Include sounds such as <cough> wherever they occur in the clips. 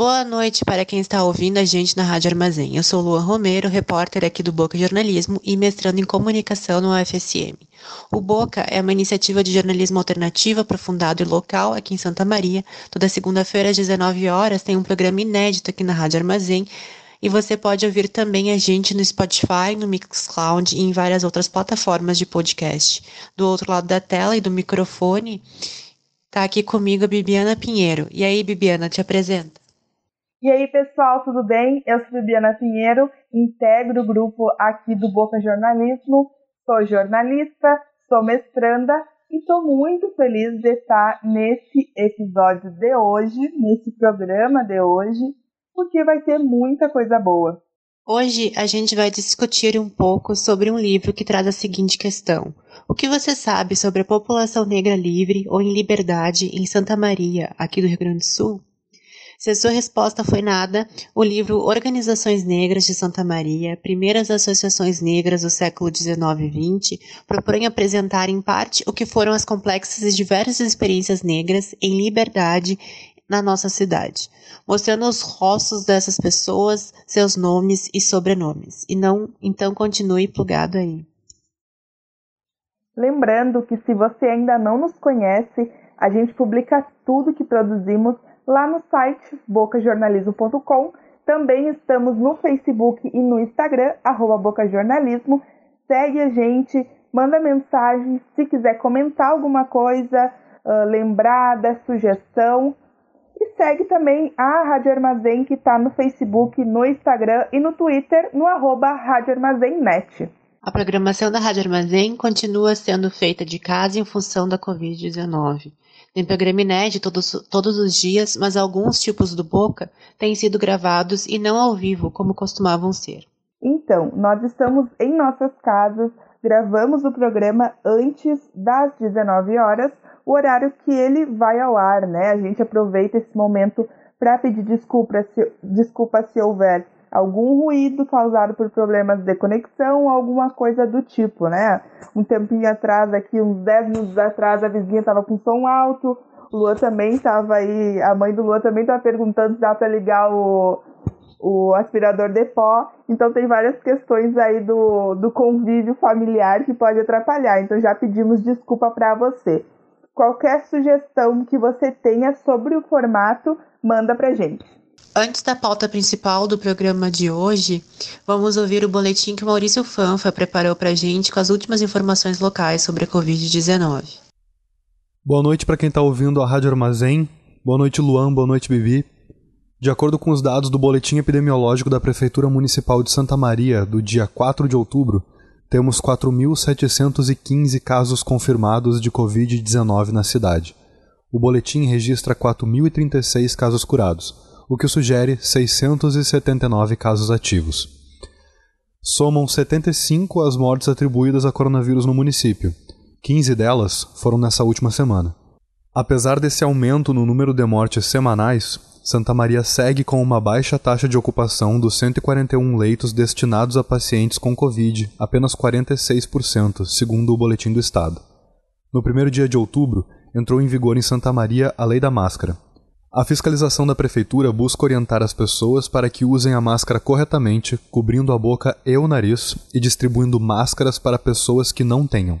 Boa noite para quem está ouvindo a gente na Rádio Armazém. Eu sou Luan Romero, repórter aqui do Boca Jornalismo e mestrando em comunicação no UFSM. O Boca é uma iniciativa de jornalismo alternativo, aprofundado e local aqui em Santa Maria. Toda segunda-feira às 19 horas tem um programa inédito aqui na Rádio Armazém e você pode ouvir também a gente no Spotify, no Mixcloud e em várias outras plataformas de podcast. Do outro lado da tela e do microfone, está aqui comigo a Bibiana Pinheiro. E aí, Bibiana, te apresenta. E aí, pessoal, tudo bem? Eu sou Bibiana Pinheiro, integro o grupo aqui do Boca Jornalismo, sou jornalista, sou mestranda e estou muito feliz de estar nesse episódio de hoje, nesse programa de hoje, porque vai ter muita coisa boa. Hoje a gente vai discutir um pouco sobre um livro que traz a seguinte questão: O que você sabe sobre a população negra livre ou em liberdade em Santa Maria, aqui do Rio Grande do Sul? Se a sua resposta foi nada, o livro Organizações Negras de Santa Maria, Primeiras Associações Negras do século XIX e XX, propõe apresentar em parte o que foram as complexas e diversas experiências negras em liberdade na nossa cidade, mostrando os rostos dessas pessoas, seus nomes e sobrenomes. E não, então continue plugado aí. Lembrando que se você ainda não nos conhece, a gente publica tudo que produzimos lá no site bocajornalismo.com. Também estamos no Facebook e no Instagram, arroba bocajornalismo. Segue a gente, manda mensagem, se quiser comentar alguma coisa, uh, lembrar da sugestão. E segue também a Rádio Armazém, que está no Facebook, no Instagram e no Twitter, no arroba Rádio Armazém Net. A programação da Rádio Armazém continua sendo feita de casa em função da Covid-19. Tem programa inédito todos, todos os dias, mas alguns tipos do Boca têm sido gravados e não ao vivo, como costumavam ser. Então, nós estamos em nossas casas, gravamos o programa antes das 19 horas, o horário que ele vai ao ar, né? A gente aproveita esse momento para pedir desculpa se, desculpa se houver algum ruído causado por problemas de conexão alguma coisa do tipo, né? Um tempinho atrás, aqui, uns 10 minutos atrás, a vizinha estava com som alto, Lua também estava aí, a mãe do Lua também estava perguntando se dá para ligar o, o aspirador de pó. Então tem várias questões aí do, do convívio familiar que pode atrapalhar. Então já pedimos desculpa para você. Qualquer sugestão que você tenha sobre o formato, manda pra gente. Antes da pauta principal do programa de hoje, vamos ouvir o boletim que o Maurício Fanfa preparou para a gente com as últimas informações locais sobre a Covid-19. Boa noite para quem está ouvindo a Rádio Armazém. Boa noite, Luan. Boa noite, Bibi. De acordo com os dados do Boletim Epidemiológico da Prefeitura Municipal de Santa Maria, do dia 4 de outubro, temos 4.715 casos confirmados de Covid-19 na cidade. O boletim registra 4.036 casos curados o que sugere 679 casos ativos. Somam 75 as mortes atribuídas a coronavírus no município. 15 delas foram nessa última semana. Apesar desse aumento no número de mortes semanais, Santa Maria segue com uma baixa taxa de ocupação dos 141 leitos destinados a pacientes com Covid, apenas 46%, segundo o Boletim do Estado. No primeiro dia de outubro, entrou em vigor em Santa Maria a Lei da Máscara, a fiscalização da prefeitura busca orientar as pessoas para que usem a máscara corretamente, cobrindo a boca e o nariz e distribuindo máscaras para pessoas que não tenham.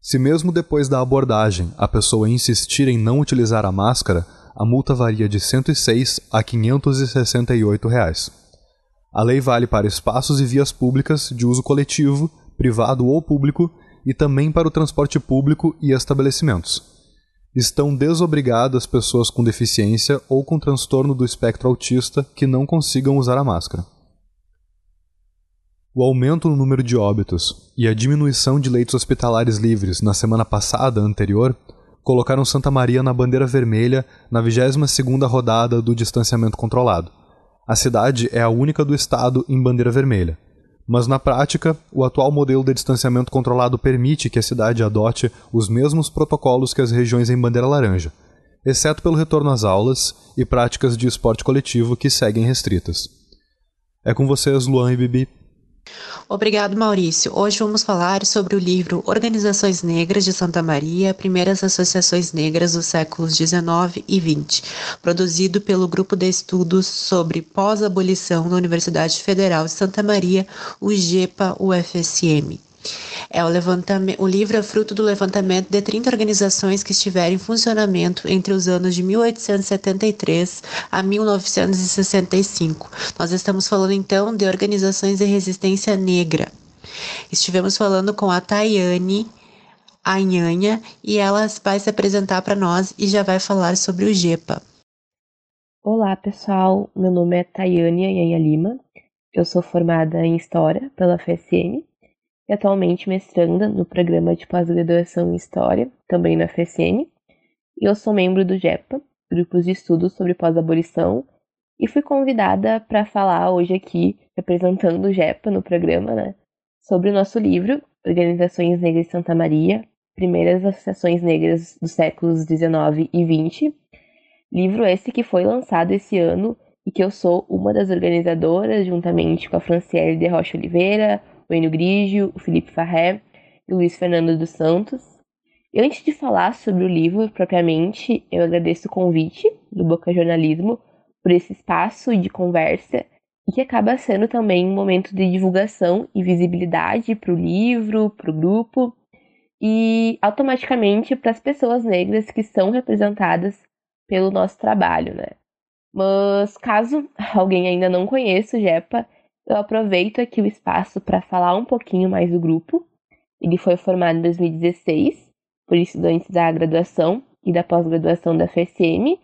Se mesmo depois da abordagem a pessoa insistir em não utilizar a máscara, a multa varia de R$ 106 a 568 reais. A lei vale para espaços e vias públicas de uso coletivo, privado ou público e também para o transporte público e estabelecimentos estão desobrigadas pessoas com deficiência ou com transtorno do espectro autista que não consigam usar a máscara. O aumento no número de óbitos e a diminuição de leitos hospitalares livres na semana passada anterior colocaram Santa Maria na bandeira vermelha na 22ª rodada do distanciamento controlado. A cidade é a única do estado em bandeira vermelha. Mas na prática, o atual modelo de distanciamento controlado permite que a cidade adote os mesmos protocolos que as regiões em bandeira laranja, exceto pelo retorno às aulas e práticas de esporte coletivo que seguem restritas. É com vocês, Luan e Bibi. Obrigado, Maurício. Hoje vamos falar sobre o livro Organizações Negras de Santa Maria, Primeiras Associações Negras dos séculos XIX e XX, produzido pelo Grupo de Estudos sobre Pós-Abolição da Universidade Federal de Santa Maria, o GEPA-UFSM. É o, levantamento, o livro é fruto do levantamento de 30 organizações que estiveram em funcionamento entre os anos de 1873 a 1965. Nós estamos falando então de organizações de resistência negra. Estivemos falando com a Tayane Anhanha e ela vai se apresentar para nós e já vai falar sobre o GEPA. Olá pessoal, meu nome é Tayane Anhanha Lima, eu sou formada em História pela FSM e atualmente mestranda no programa de pós-graduação em História, também na FSM, e eu sou membro do GEPA, Grupos de Estudos sobre Pós-Abolição, e fui convidada para falar hoje aqui, representando o GEPA no programa, né, sobre o nosso livro, Organizações Negras de Santa Maria, Primeiras Associações Negras dos séculos XIX e XX, livro esse que foi lançado esse ano e que eu sou uma das organizadoras, juntamente com a Franciele de Rocha Oliveira, o Enio Grigio, o Felipe Farré e o Luiz Fernando dos Santos. E antes de falar sobre o livro propriamente, eu agradeço o convite do Boca Jornalismo por esse espaço de conversa e que acaba sendo também um momento de divulgação e visibilidade para o livro, para o grupo e automaticamente para as pessoas negras que são representadas pelo nosso trabalho, né? Mas caso <laughs> alguém ainda não conheça o JEPA, eu aproveito aqui o espaço para falar um pouquinho mais do grupo. Ele foi formado em 2016 por estudantes da graduação e da pós-graduação da FSM,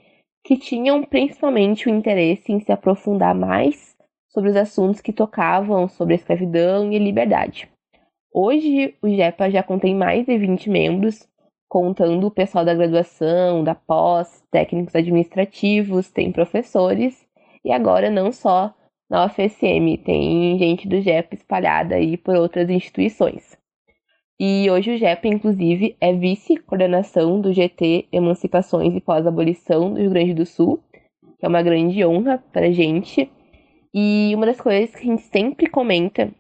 que tinham principalmente o interesse em se aprofundar mais sobre os assuntos que tocavam sobre a escravidão e a liberdade. Hoje, o JEPA já contém mais de 20 membros, contando o pessoal da graduação, da pós, técnicos administrativos, tem professores, e agora não só na UFSM, tem gente do JEP espalhada aí por outras instituições. E hoje o JEP, inclusive, é vice-coordenação do GT Emancipações e Pós-Abolição do Rio Grande do Sul, que é uma grande honra para a gente. E uma das coisas que a gente sempre comenta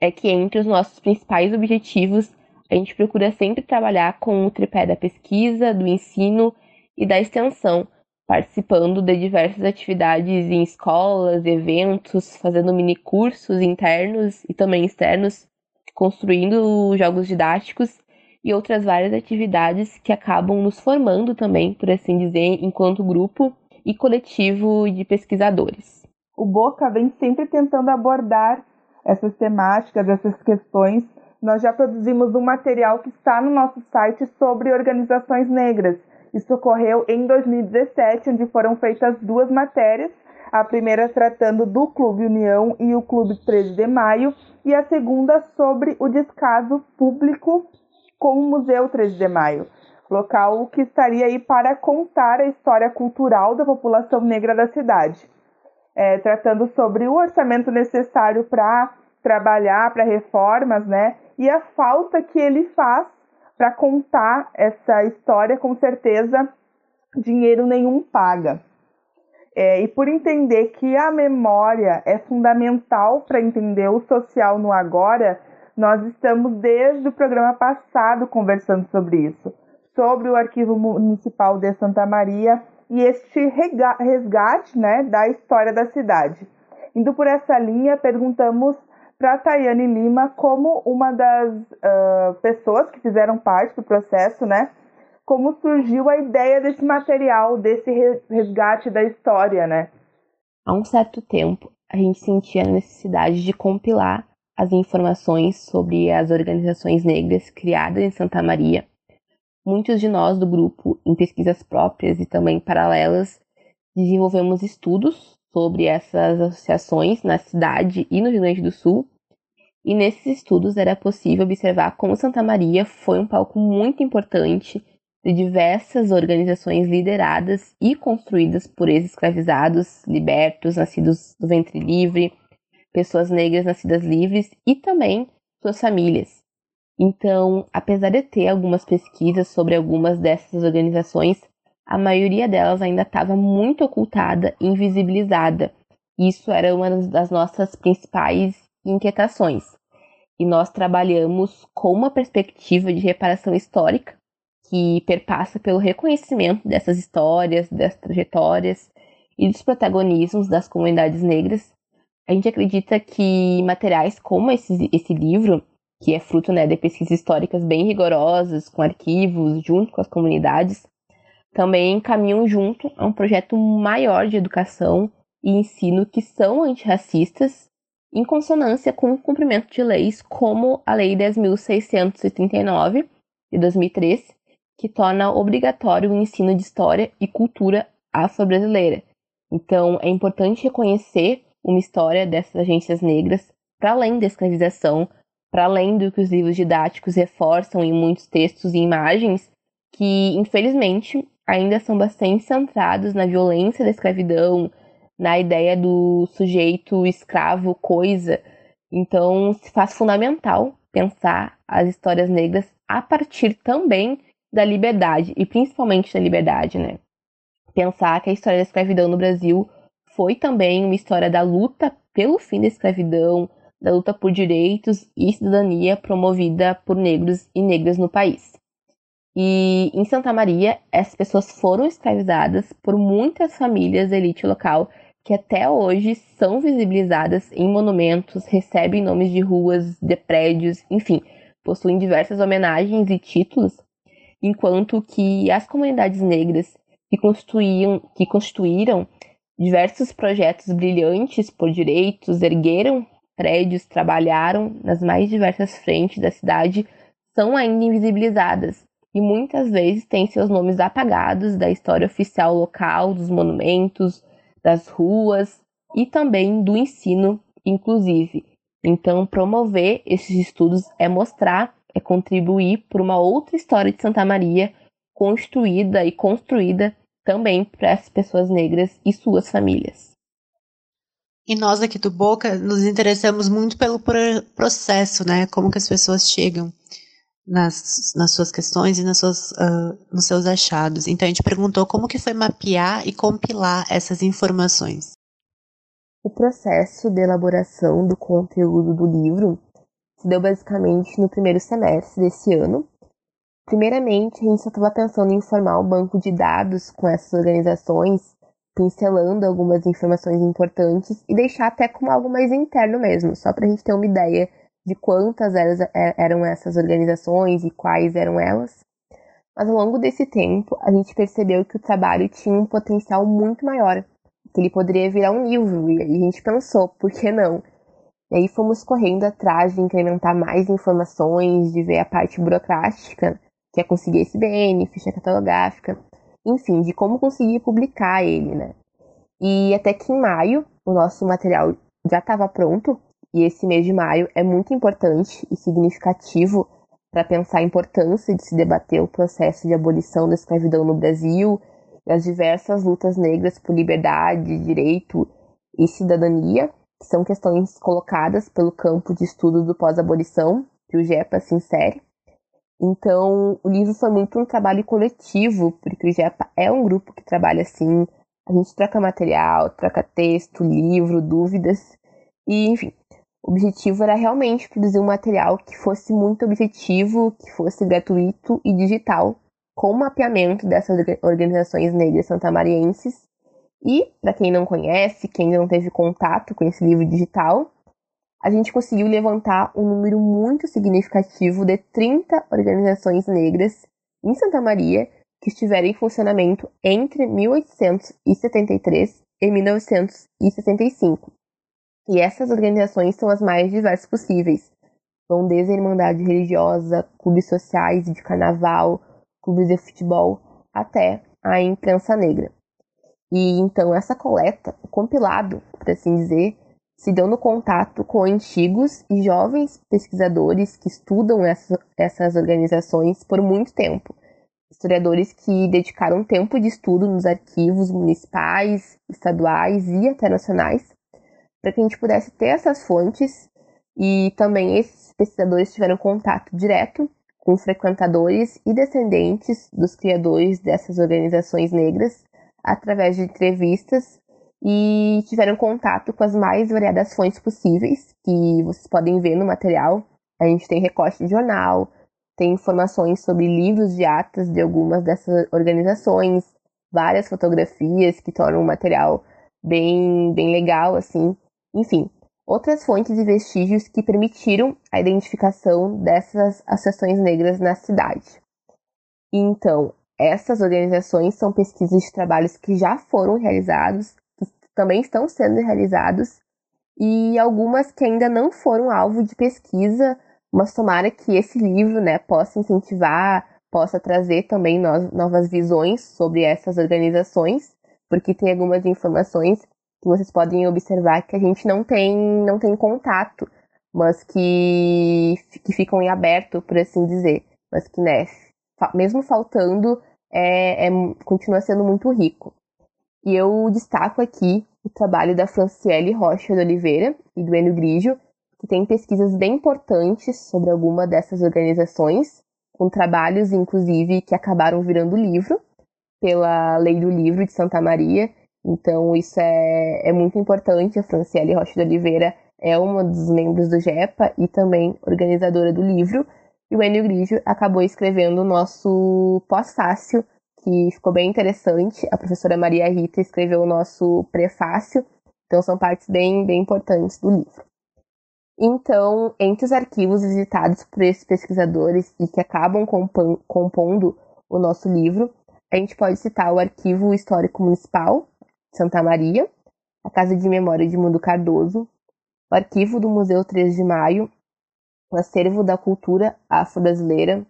é que entre os nossos principais objetivos, a gente procura sempre trabalhar com o tripé da pesquisa, do ensino e da extensão, participando de diversas atividades em escolas, eventos, fazendo mini cursos internos e também externos, construindo jogos didáticos e outras várias atividades que acabam nos formando também, por assim dizer, enquanto grupo e coletivo de pesquisadores. O Boca vem sempre tentando abordar essas temáticas, essas questões. Nós já produzimos um material que está no nosso site sobre organizações negras isso ocorreu em 2017, onde foram feitas duas matérias, a primeira tratando do Clube União e o Clube 13 de Maio, e a segunda sobre o descaso público com o Museu 13 de Maio, local que estaria aí para contar a história cultural da população negra da cidade, é, tratando sobre o orçamento necessário para trabalhar para reformas, né, e a falta que ele faz para contar essa história, com certeza, dinheiro nenhum paga. É, e por entender que a memória é fundamental para entender o social no agora, nós estamos desde o programa passado conversando sobre isso, sobre o Arquivo Municipal de Santa Maria e este resgate né, da história da cidade. Indo por essa linha, perguntamos para Tayane Lima como uma das uh, pessoas que fizeram parte do processo, né? Como surgiu a ideia desse material, desse resgate da história, né? Há um certo tempo, a gente sentia a necessidade de compilar as informações sobre as organizações negras criadas em Santa Maria. Muitos de nós do grupo, em pesquisas próprias e também paralelas, desenvolvemos estudos sobre essas associações na cidade e no Rio Grande do Sul e nesses estudos era possível observar como Santa Maria foi um palco muito importante de diversas organizações lideradas e construídas por ex-escravizados, libertos, nascidos do ventre livre, pessoas negras nascidas livres e também suas famílias. Então, apesar de ter algumas pesquisas sobre algumas dessas organizações, a maioria delas ainda estava muito ocultada e invisibilizada. Isso era uma das nossas principais inquietações. E nós trabalhamos com uma perspectiva de reparação histórica que perpassa pelo reconhecimento dessas histórias, dessas trajetórias e dos protagonismos das comunidades negras. A gente acredita que materiais como esse, esse livro, que é fruto né, de pesquisas históricas bem rigorosas, com arquivos, junto com as comunidades, também caminham junto a um projeto maior de educação e ensino que são antirracistas, em consonância com o cumprimento de leis como a Lei 10.639, de 2003, que torna obrigatório o ensino de história e cultura afro-brasileira. Então, é importante reconhecer uma história dessas agências negras para além da escravização, para além do que os livros didáticos reforçam em muitos textos e imagens, que infelizmente ainda são bastante centrados na violência da escravidão, na ideia do sujeito escravo coisa. Então, se faz fundamental pensar as histórias negras a partir também da liberdade, e principalmente da liberdade, né? Pensar que a história da escravidão no Brasil foi também uma história da luta pelo fim da escravidão, da luta por direitos e cidadania promovida por negros e negras no país. E em Santa Maria, essas pessoas foram escravizadas por muitas famílias da elite local que até hoje são visibilizadas em monumentos, recebem nomes de ruas, de prédios, enfim, possuem diversas homenagens e títulos enquanto que as comunidades negras que construíam, que constituíram diversos projetos brilhantes por direitos, ergueram prédios, trabalharam nas mais diversas frentes da cidade, são ainda invisibilizadas e muitas vezes têm seus nomes apagados da história oficial local, dos monumentos, das ruas e também do ensino, inclusive. Então, promover esses estudos é mostrar é contribuir por uma outra história de Santa Maria construída e construída também para as pessoas negras e suas famílias. E nós aqui do Boca nos interessamos muito pelo processo, né? Como que as pessoas chegam nas, nas suas questões e nas suas, uh, nos seus achados. Então a gente perguntou como que foi mapear e compilar essas informações. O processo de elaboração do conteúdo do livro se deu basicamente no primeiro semestre desse ano. Primeiramente, a gente só estava pensando em formar um banco de dados com essas organizações, pincelando algumas informações importantes e deixar até como algo mais interno mesmo, só para a gente ter uma ideia de quantas é, eram essas organizações e quais eram elas. Mas ao longo desse tempo, a gente percebeu que o trabalho tinha um potencial muito maior, que ele poderia virar um livro, e aí a gente pensou, por que não? E aí fomos correndo atrás de incrementar mais informações, de ver a parte burocrática, que é conseguir SBN, ficha catalográfica, enfim, de como conseguir publicar ele, né? E até que em maio o nosso material já estava pronto, e esse mês de maio é muito importante e significativo para pensar a importância de se debater o processo de abolição da escravidão no Brasil e as diversas lutas negras por liberdade, direito e cidadania que são questões colocadas pelo campo de estudo do pós-abolição, que o GEPA se insere. Então, o livro foi muito um trabalho coletivo, porque o GEPA é um grupo que trabalha assim, a gente troca material, troca texto, livro, dúvidas, e enfim, o objetivo era realmente produzir um material que fosse muito objetivo, que fosse gratuito e digital, com mapeamento dessas organizações negras santamarienses e, para quem não conhece, quem não teve contato com esse livro digital, a gente conseguiu levantar um número muito significativo de 30 organizações negras em Santa Maria que estiveram em funcionamento entre 1873 e 1965. E essas organizações são as mais diversas possíveis. Vão desde a Irmandade Religiosa, clubes sociais de carnaval, clubes de futebol, até a imprensa negra. E então essa coleta, o compilado, por assim dizer, se deu no contato com antigos e jovens pesquisadores que estudam essas, essas organizações por muito tempo. historiadores que dedicaram tempo de estudo nos arquivos municipais, estaduais e até nacionais, para que a gente pudesse ter essas fontes e também esses pesquisadores tiveram contato direto com frequentadores e descendentes dos criadores dessas organizações negras através de entrevistas e tiveram contato com as mais variadas fontes possíveis que vocês podem ver no material. A gente tem recorte de jornal, tem informações sobre livros de atas de algumas dessas organizações, várias fotografias que tornam o material bem, bem legal, assim. Enfim, outras fontes e vestígios que permitiram a identificação dessas associações negras na cidade. Então, essas organizações são pesquisas de trabalhos que já foram realizados, que também estão sendo realizados, e algumas que ainda não foram alvo de pesquisa, mas tomara que esse livro né, possa incentivar, possa trazer também novas visões sobre essas organizações, porque tem algumas informações que vocês podem observar que a gente não tem, não tem contato, mas que, que ficam em aberto, por assim dizer. Mas que, né, mesmo faltando, é, é, continua sendo muito rico. E eu destaco aqui o trabalho da Franciele Rocha de Oliveira e do Enio Grigio, que tem pesquisas bem importantes sobre alguma dessas organizações, com trabalhos, inclusive, que acabaram virando livro, pela Lei do Livro de Santa Maria, então, isso é, é muito importante. A Franciele Rocha de Oliveira é uma dos membros do GEPA e também organizadora do livro. E o Enio Grigio acabou escrevendo o nosso pós-fácil, que ficou bem interessante. A professora Maria Rita escreveu o nosso prefácio. Então, são partes bem, bem importantes do livro. Então, entre os arquivos visitados por esses pesquisadores e que acabam compondo o nosso livro, a gente pode citar o Arquivo Histórico Municipal, Santa Maria, a Casa de Memória de Mundo Cardoso, o Arquivo do Museu 3 de Maio, o Acervo da Cultura Afro-Brasileira,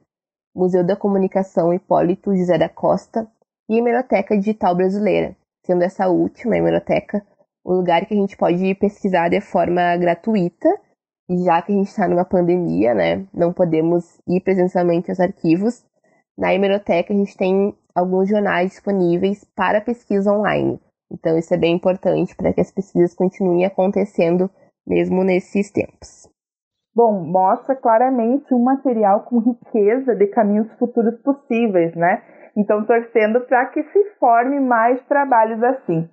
Museu da Comunicação Hipólito José da Costa e a Hemeroteca Digital Brasileira, sendo essa última, a Hemeroteca, o lugar que a gente pode pesquisar de forma gratuita, e já que a gente está numa pandemia, né, não podemos ir presencialmente aos arquivos, na Hemeroteca a gente tem alguns jornais disponíveis para pesquisa online. Então, isso é bem importante para que as pesquisas continuem acontecendo mesmo nesses tempos. Bom, mostra claramente um material com riqueza de caminhos futuros possíveis, né? Então, torcendo para que se forme mais trabalhos assim.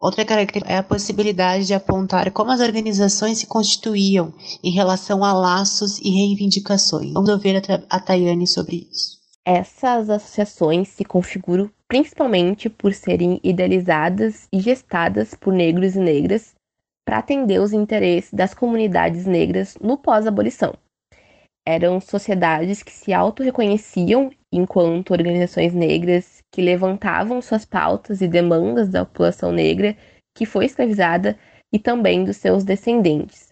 Outra característica é a possibilidade de apontar como as organizações se constituíam em relação a laços e reivindicações. Vamos ouvir a Tayane sobre isso. Essas associações se configuram principalmente por serem idealizadas e gestadas por negros e negras para atender os interesses das comunidades negras no pós-abolição. Eram sociedades que se auto-reconheciam enquanto organizações negras que levantavam suas pautas e demandas da população negra que foi escravizada e também dos seus descendentes.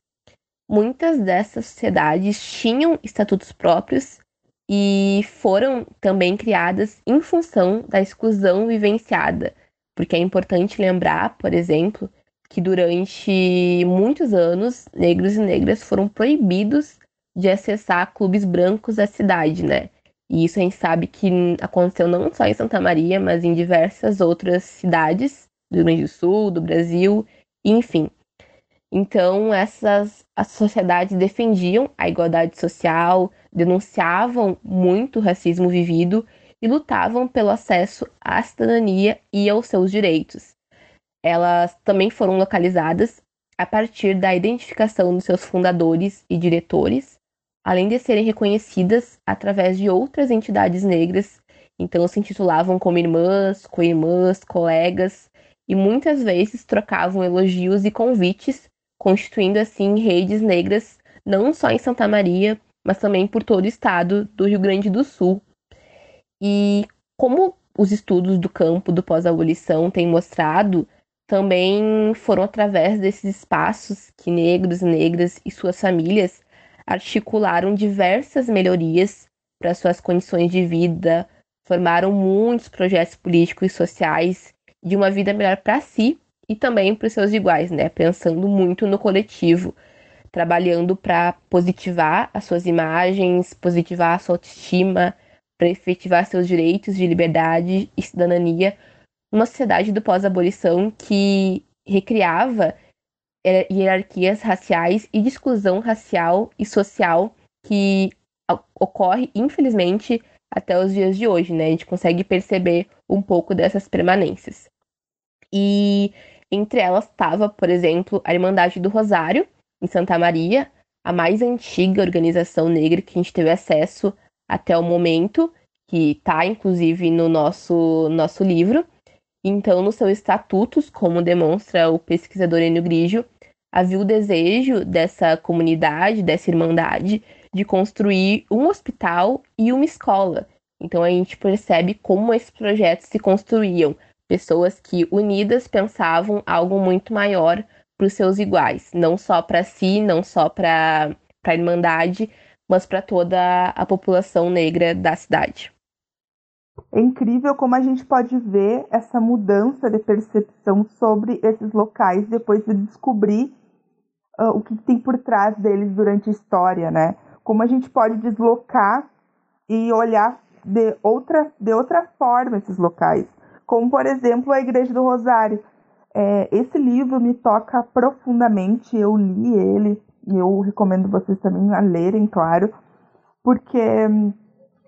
Muitas dessas sociedades tinham estatutos próprios e foram também criadas em função da exclusão vivenciada, porque é importante lembrar, por exemplo, que durante muitos anos negros e negras foram proibidos de acessar clubes brancos da cidade, né? E isso a gente sabe que aconteceu não só em Santa Maria, mas em diversas outras cidades do Rio Grande do Sul, do Brasil, enfim. Então, essas as sociedades defendiam a igualdade social, denunciavam muito o racismo vivido e lutavam pelo acesso à cidadania e aos seus direitos. Elas também foram localizadas a partir da identificação dos seus fundadores e diretores, além de serem reconhecidas através de outras entidades negras, então se intitulavam como irmãs, co-irmãs, colegas, e muitas vezes trocavam elogios e convites, constituindo assim redes negras não só em Santa Maria, mas também por todo o estado do Rio Grande do Sul. E como os estudos do campo do pós-abolição têm mostrado, também foram através desses espaços que negros, negras e suas famílias articularam diversas melhorias para suas condições de vida, formaram muitos projetos políticos e sociais de uma vida melhor para si e também para os seus iguais, né? Pensando muito no coletivo, trabalhando para positivar as suas imagens, positivar a sua autoestima, para efetivar seus direitos de liberdade e cidadania numa sociedade do pós-abolição que recriava hierarquias raciais e de exclusão racial e social que ocorre, infelizmente, até os dias de hoje, né? A gente consegue perceber um pouco dessas permanências. E entre elas estava, por exemplo, a Irmandade do Rosário, em Santa Maria, a mais antiga organização negra que a gente teve acesso até o momento, que está inclusive no nosso, nosso livro. Então, nos seus estatutos, como demonstra o pesquisador Enio Grigio, havia o desejo dessa comunidade, dessa irmandade, de construir um hospital e uma escola. Então a gente percebe como esses projetos se construíam. Pessoas que unidas pensavam algo muito maior para os seus iguais, não só para si, não só para a Irmandade, mas para toda a população negra da cidade. É incrível como a gente pode ver essa mudança de percepção sobre esses locais depois de descobrir uh, o que tem por trás deles durante a história, né? Como a gente pode deslocar e olhar de outra, de outra forma esses locais. Como, por exemplo, a Igreja do Rosário. É, esse livro me toca profundamente, eu li ele, e eu recomendo vocês também a lerem, claro, porque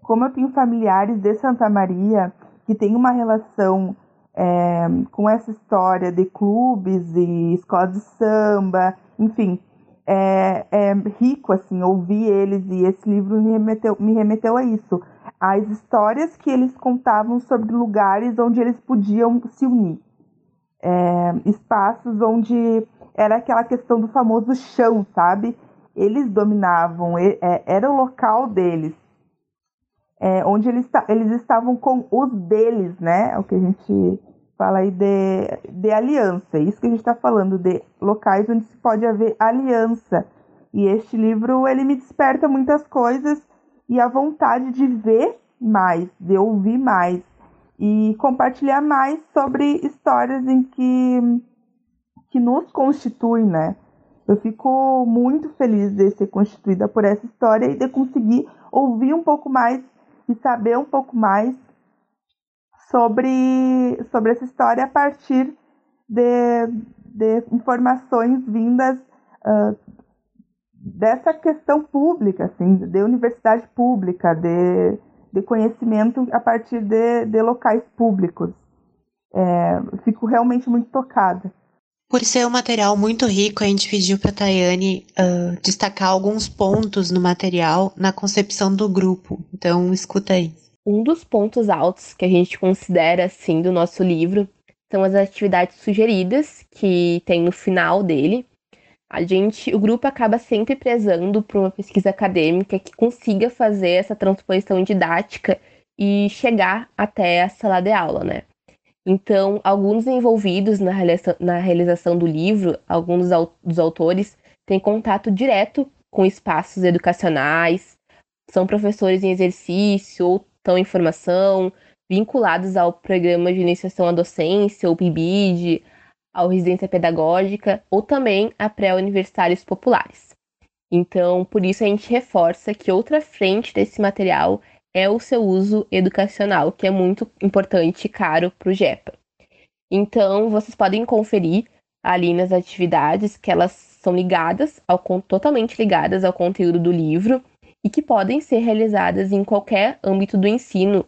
como eu tenho familiares de Santa Maria que tem uma relação é, com essa história de clubes e escolas de samba, enfim, é, é, rico assim ouvir eles e esse livro me remeteu, me remeteu a isso, as histórias que eles contavam sobre lugares onde eles podiam se unir, é, espaços onde era aquela questão do famoso chão, sabe? Eles dominavam, é, era o local deles, é, onde eles, eles estavam com os deles, né? É o que a gente fala aí de, de aliança. É isso que a gente está falando, de locais onde se pode haver aliança. E este livro, ele me desperta muitas coisas e a vontade de ver mais, de ouvir mais e compartilhar mais sobre histórias em que, que nos constituem, né? Eu fico muito feliz de ser constituída por essa história e de conseguir ouvir um pouco mais e saber um pouco mais sobre, sobre essa história a partir de, de informações vindas uh, dessa questão pública, assim, de universidade pública, de, de conhecimento a partir de, de locais públicos. É, fico realmente muito tocada. Por ser um material muito rico, a gente pediu para a Tayane uh, destacar alguns pontos no material na concepção do grupo. Então, escuta aí. Um dos pontos altos que a gente considera, assim, do nosso livro são as atividades sugeridas que tem no final dele. A gente, o grupo acaba sempre prezando por uma pesquisa acadêmica que consiga fazer essa transposição didática e chegar até a sala de aula, né? Então, alguns envolvidos na realização, na realização do livro, alguns dos autores, têm contato direto com espaços educacionais, são professores em exercício ou estão em formação, vinculados ao programa de iniciação à docência, ou PIBID, ao residência pedagógica, ou também a pré-universitários populares. Então, por isso a gente reforça que outra frente desse material é o seu uso educacional, que é muito importante e caro para o GEPA. Então, vocês podem conferir ali nas atividades que elas são ligadas, ao, totalmente ligadas ao conteúdo do livro, e que podem ser realizadas em qualquer âmbito do ensino,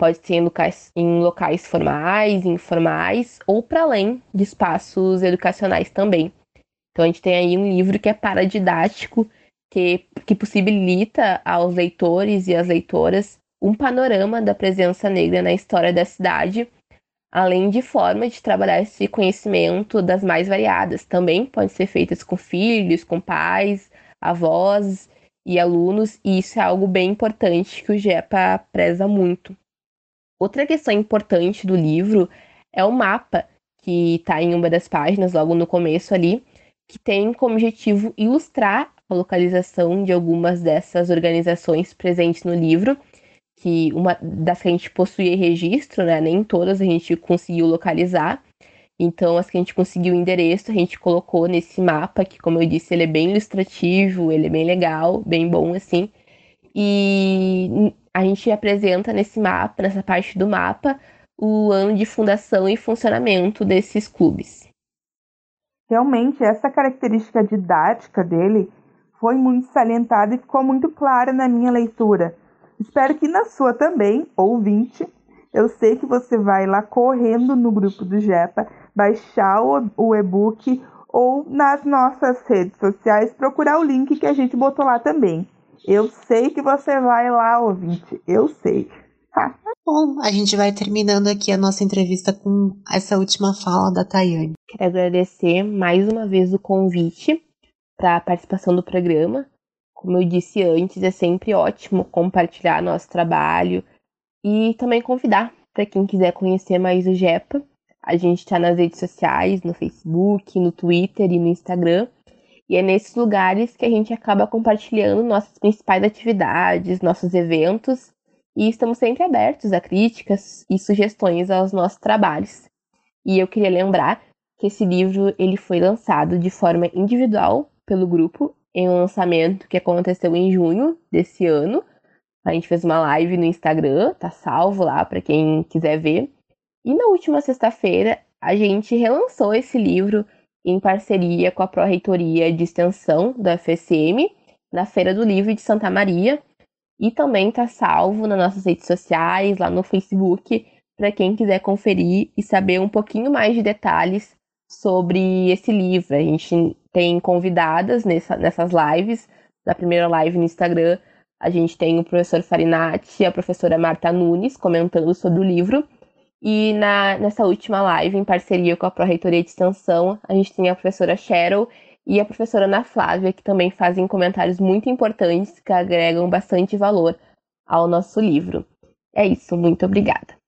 pode ser em locais, em locais formais, informais ou para além de espaços educacionais também. Então a gente tem aí um livro que é paradidático, que, que possibilita aos leitores e às leitoras um panorama da presença negra na história da cidade, além de forma de trabalhar esse conhecimento das mais variadas. Também podem ser feitas com filhos, com pais, avós e alunos, e isso é algo bem importante que o GEPA preza muito. Outra questão importante do livro é o mapa, que está em uma das páginas, logo no começo ali, que tem como objetivo ilustrar a localização de algumas dessas organizações presentes no livro, que uma das que a gente possui registro, né? Nem todas a gente conseguiu localizar. Então, as que a gente conseguiu o endereço, a gente colocou nesse mapa, que, como eu disse, ele é bem ilustrativo, ele é bem legal, bem bom, assim. E a gente apresenta nesse mapa, nessa parte do mapa, o ano de fundação e funcionamento desses clubes. Realmente, essa característica didática dele foi muito salientada e ficou muito clara na minha leitura. Espero que na sua também, ouvinte. Eu sei que você vai lá correndo no grupo do JEPA, baixar o, e-book ou nas nossas redes sociais procurar o link que a gente botou lá também. Eu sei que você vai lá, ouvinte. Eu sei. Bom, a gente vai terminando aqui a nossa entrevista com essa última fala da Tayane. Quero agradecer mais uma vez o convite para a participação do programa. Como eu disse antes, é sempre ótimo compartilhar nosso trabalho e também convidar para quem quiser conhecer mais o JEPA. A gente está nas redes sociais, no Facebook, no Twitter e no Instagram. E é nesses lugares que a gente acaba compartilhando nossas principais atividades, nossos eventos, e estamos sempre abertos a críticas e sugestões aos nossos trabalhos. E eu queria lembrar que esse livro ele foi lançado de forma individual pelo grupo em um lançamento que aconteceu em junho desse ano. A gente fez uma live no Instagram, tá salvo lá para quem quiser ver. E na última sexta-feira a gente relançou esse livro em parceria com a Pró-Reitoria de Extensão da FSM, na Feira do Livro de Santa Maria. E também está salvo nas nossas redes sociais, lá no Facebook, para quem quiser conferir e saber um pouquinho mais de detalhes sobre esse livro. A gente tem convidadas nessa, nessas lives. Na primeira live no Instagram, a gente tem o professor Farinati e a professora Marta Nunes comentando sobre o livro. E na, nessa última live, em parceria com a Pró-Reitoria de Extensão, a gente tem a professora Cheryl e a professora Ana Flávia, que também fazem comentários muito importantes que agregam bastante valor ao nosso livro. É isso, muito obrigada.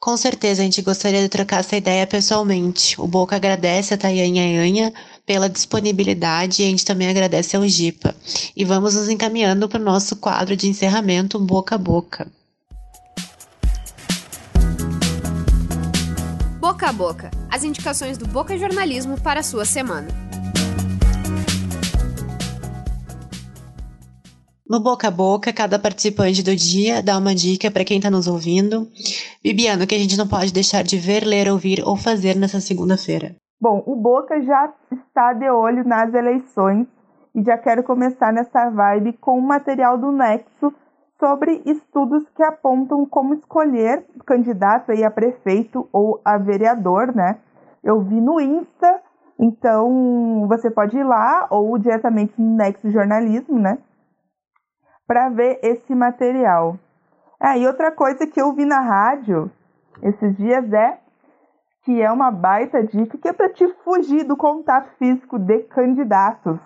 Com certeza, a gente gostaria de trocar essa ideia pessoalmente. O Boca agradece a Tayane Anha pela disponibilidade e a gente também agradece ao Gipa. E vamos nos encaminhando para o nosso quadro de encerramento Boca a Boca. Boca a Boca as indicações do Boca Jornalismo para a sua semana. No boca a boca, cada participante do dia dá uma dica para quem está nos ouvindo. Bibiano, o que a gente não pode deixar de ver, ler, ouvir ou fazer nessa segunda-feira? Bom, o Boca já está de olho nas eleições e já quero começar nessa vibe com o material do Nexo sobre estudos que apontam como escolher candidato aí a prefeito ou a vereador, né? Eu vi no Insta, então você pode ir lá ou diretamente no Nexo Jornalismo, né? Para ver esse material. Ah, e outra coisa que eu vi na rádio esses dias é que é uma baita dica que é para te fugir do contato físico de candidatos.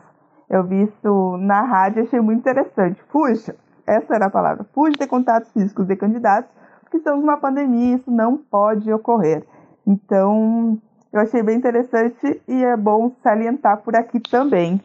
Eu vi isso na rádio achei muito interessante. Fuja! Essa era a palavra, fuja de contatos físicos de candidatos, porque estamos numa pandemia, isso não pode ocorrer. Então, eu achei bem interessante e é bom salientar por aqui também.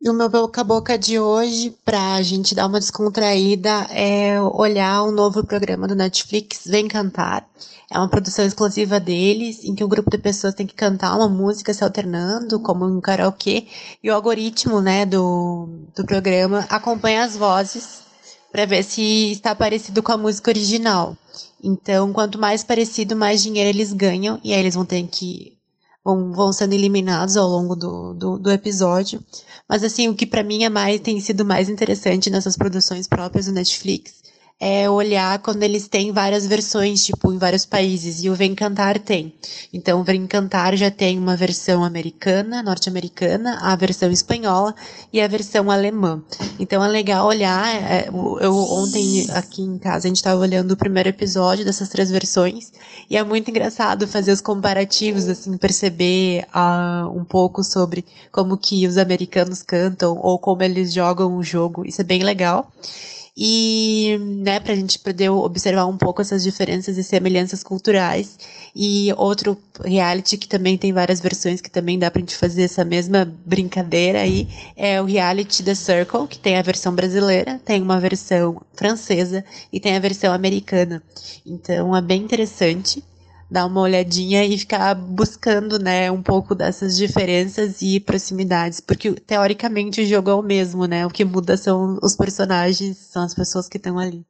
E o meu boca a boca de hoje, para a gente dar uma descontraída, é olhar o novo programa do Netflix, Vem Cantar. É uma produção exclusiva deles, em que um grupo de pessoas tem que cantar uma música se alternando, como um karaokê, e o algoritmo né, do, do programa acompanha as vozes para ver se está parecido com a música original. Então, quanto mais parecido, mais dinheiro eles ganham, e aí eles vão ter que. vão, vão sendo eliminados ao longo do, do, do episódio. Mas, assim, o que para mim é mais, tem sido mais interessante nessas produções próprias do Netflix é olhar quando eles têm várias versões, tipo, em vários países, e o Vem Cantar tem. Então, o Vem Cantar já tem uma versão americana, norte-americana, a versão espanhola e a versão alemã. Então, é legal olhar, é, eu ontem aqui em casa, a gente estava olhando o primeiro episódio dessas três versões, e é muito engraçado fazer os comparativos, assim, perceber uh, um pouco sobre como que os americanos cantam, ou como eles jogam o jogo, isso é bem legal e né, para a gente poder observar um pouco essas diferenças e semelhanças culturais. E outro reality que também tem várias versões que também dá para a gente fazer essa mesma brincadeira aí é o reality The Circle, que tem a versão brasileira, tem uma versão francesa e tem a versão americana. Então é bem interessante dar uma olhadinha e ficar buscando, né, um pouco dessas diferenças e proximidades, porque teoricamente o jogo é o mesmo, né? O que muda são os personagens, são as pessoas que estão ali.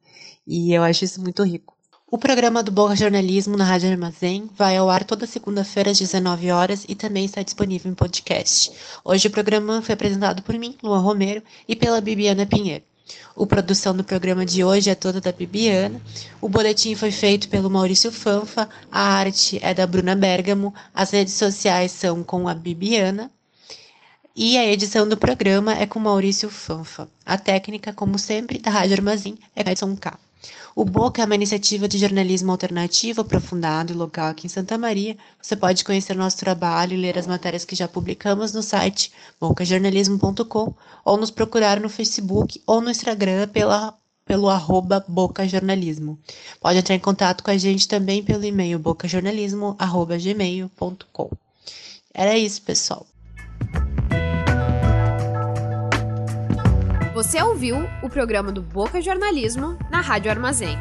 E eu acho isso muito rico. O programa do Boa Jornalismo na Rádio Armazém vai ao ar toda segunda-feira às 19 horas e também está disponível em podcast. Hoje o programa foi apresentado por mim, Luan Romero, e pela Bibiana Pinheiro. A produção do programa de hoje é toda da Bibiana. O boletim foi feito pelo Maurício Fanfa, a arte é da Bruna Bergamo, as redes sociais são com a Bibiana. E a edição do programa é com Maurício Fanfa. A técnica, como sempre, da Rádio Armazém é Edson K. O Boca é uma iniciativa de jornalismo alternativo, aprofundado e local aqui em Santa Maria. Você pode conhecer nosso trabalho e ler as matérias que já publicamos no site bocajornalismo.com ou nos procurar no Facebook ou no Instagram pela, pelo arroba bocajornalismo. Pode entrar em contato com a gente também pelo e-mail bocajornalismo.gmail.com. Era isso, pessoal. Você ouviu o programa do Boca Jornalismo na Rádio Armazém.